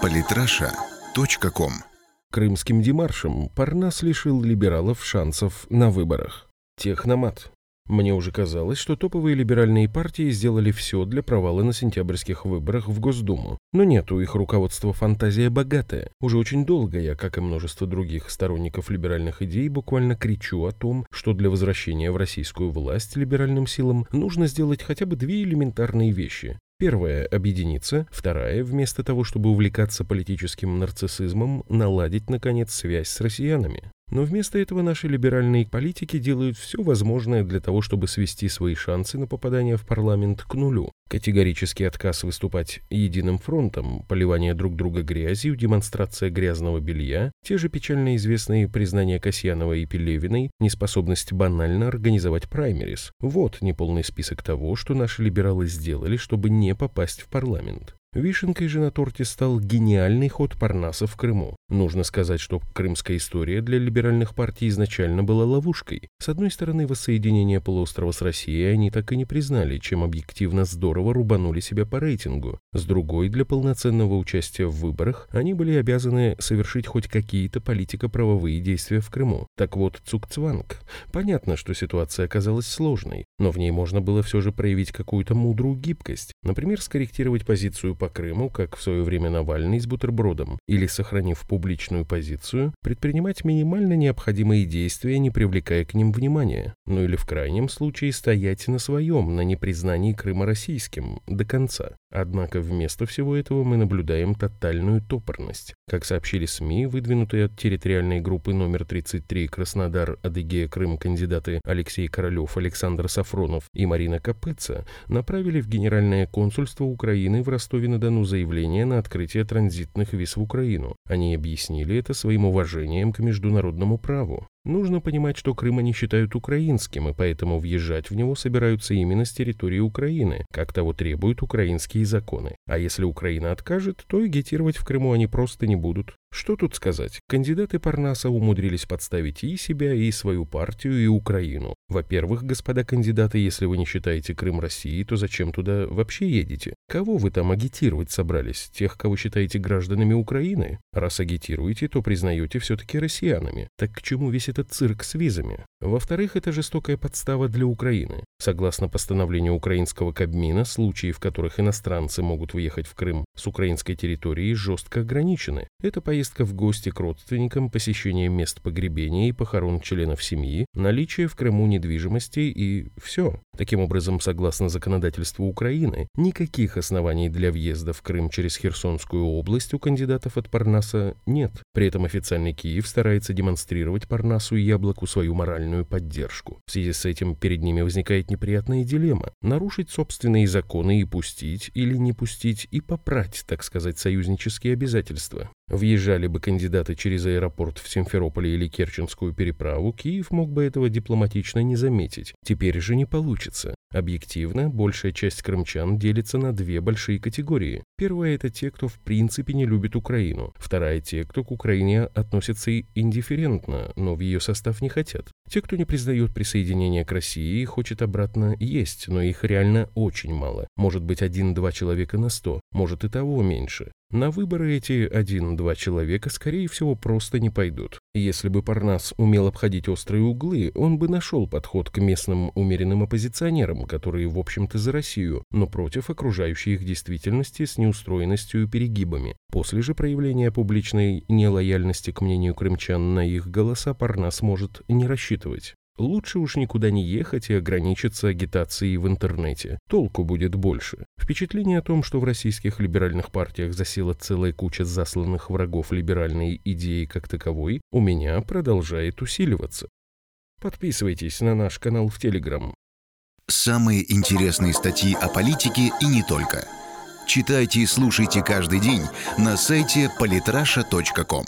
Политраша.ком Крымским демаршем Парнас лишил либералов шансов на выборах. Техномат. Мне уже казалось, что топовые либеральные партии сделали все для провала на сентябрьских выборах в Госдуму. Но нет, у их руководства фантазия богатая. Уже очень долго я, как и множество других сторонников либеральных идей, буквально кричу о том, что для возвращения в российскую власть либеральным силам нужно сделать хотя бы две элементарные вещи. Первая – объединиться. Вторая – вместо того, чтобы увлекаться политическим нарциссизмом, наладить, наконец, связь с россиянами. Но вместо этого наши либеральные политики делают все возможное для того, чтобы свести свои шансы на попадание в парламент к нулю. Категорический отказ выступать единым фронтом, поливание друг друга грязью, демонстрация грязного белья, те же печально известные признания Касьянова и Пелевиной, неспособность банально организовать праймерис. Вот неполный список того, что наши либералы сделали, чтобы не попасть в парламент. Вишенкой же на торте стал гениальный ход Парнаса в Крыму. Нужно сказать, что крымская история для либеральных партий изначально была ловушкой. С одной стороны, воссоединение полуострова с Россией они так и не признали, чем объективно здорово рубанули себя по рейтингу. С другой, для полноценного участия в выборах они были обязаны совершить хоть какие-то политико-правовые действия в Крыму. Так вот, Цукцванг. Понятно, что ситуация оказалась сложной, но в ней можно было все же проявить какую-то мудрую гибкость. Например, скорректировать позицию по Крыму, как в свое время Навальный с бутербродом, или, сохранив публичную позицию, предпринимать минимально необходимые действия, не привлекая к ним внимания, ну или в крайнем случае стоять на своем, на непризнании Крыма российским, до конца. Однако вместо всего этого мы наблюдаем тотальную топорность. Как сообщили СМИ, выдвинутые от территориальной группы номер 33 Краснодар, Адыгея, Крым кандидаты Алексей Королев, Александр Сафронов и Марина Капыца направили в Генеральное консульство Украины в Ростове-на-Дону заявление на открытие транзитных виз в Украину. Они объяснили это своим уважением к международному праву. Нужно понимать, что Крым они считают украинским, и поэтому въезжать в него собираются именно с территории Украины, как того требуют украинские законы. А если Украина откажет, то агитировать в Крыму они просто не будут. Что тут сказать? Кандидаты Парнаса умудрились подставить и себя, и свою партию, и Украину. Во-первых, господа кандидаты, если вы не считаете Крым Россией, то зачем туда вообще едете? Кого вы там агитировать собрались? Тех, кого считаете гражданами Украины? Раз агитируете, то признаете все-таки россиянами. Так к чему весь этот цирк с визами? Во-вторых, это жестокая подстава для Украины. Согласно постановлению украинского Кабмина, случаи, в которых иностранцы могут въехать в Крым с украинской территории, жестко ограничены. Это поездка в гости к родственникам, посещение мест погребения и похорон членов семьи, наличие в Крыму недвижимости и все. Таким образом, согласно законодательству Украины, никаких оснований для въезда в Крым через Херсонскую область у кандидатов от Парнаса нет. При этом официальный Киев старается демонстрировать Парнасу и Яблоку свою моральную поддержку. В связи с этим перед ними возникает неприятная дилемма – нарушить собственные законы и пустить или не пустить и попрать, так сказать, союзнические обязательства. Въезжали бы кандидаты через аэропорт в Симферополе или Керченскую переправу, Киев мог бы этого дипломатично не заметить. Теперь же не получится. Объективно, большая часть крымчан делится на две большие категории. Первая – это те, кто в принципе не любит Украину. Вторая – те, кто к Украине относятся индифферентно, но в ее состав не хотят. Те, кто не признает присоединение к России и хочет обратно есть, но их реально очень мало. Может быть один-два человека на сто, может и того меньше. На выборы эти один-два человека, скорее всего, просто не пойдут. Если бы Парнас умел обходить острые углы, он бы нашел подход к местным умеренным оппозиционерам, которые, в общем-то, за Россию, но против окружающей их действительности с неустроенностью и перегибами. После же проявления публичной нелояльности к мнению крымчан на их голоса Парнас может не рассчитывать. Лучше уж никуда не ехать и ограничиться агитацией в интернете. Толку будет больше. Впечатление о том, что в российских либеральных партиях засела целая куча засланных врагов либеральной идеи как таковой, у меня продолжает усиливаться. Подписывайтесь на наш канал в Телеграм. Самые интересные статьи о политике и не только. Читайте и слушайте каждый день на сайте polytrasha.com.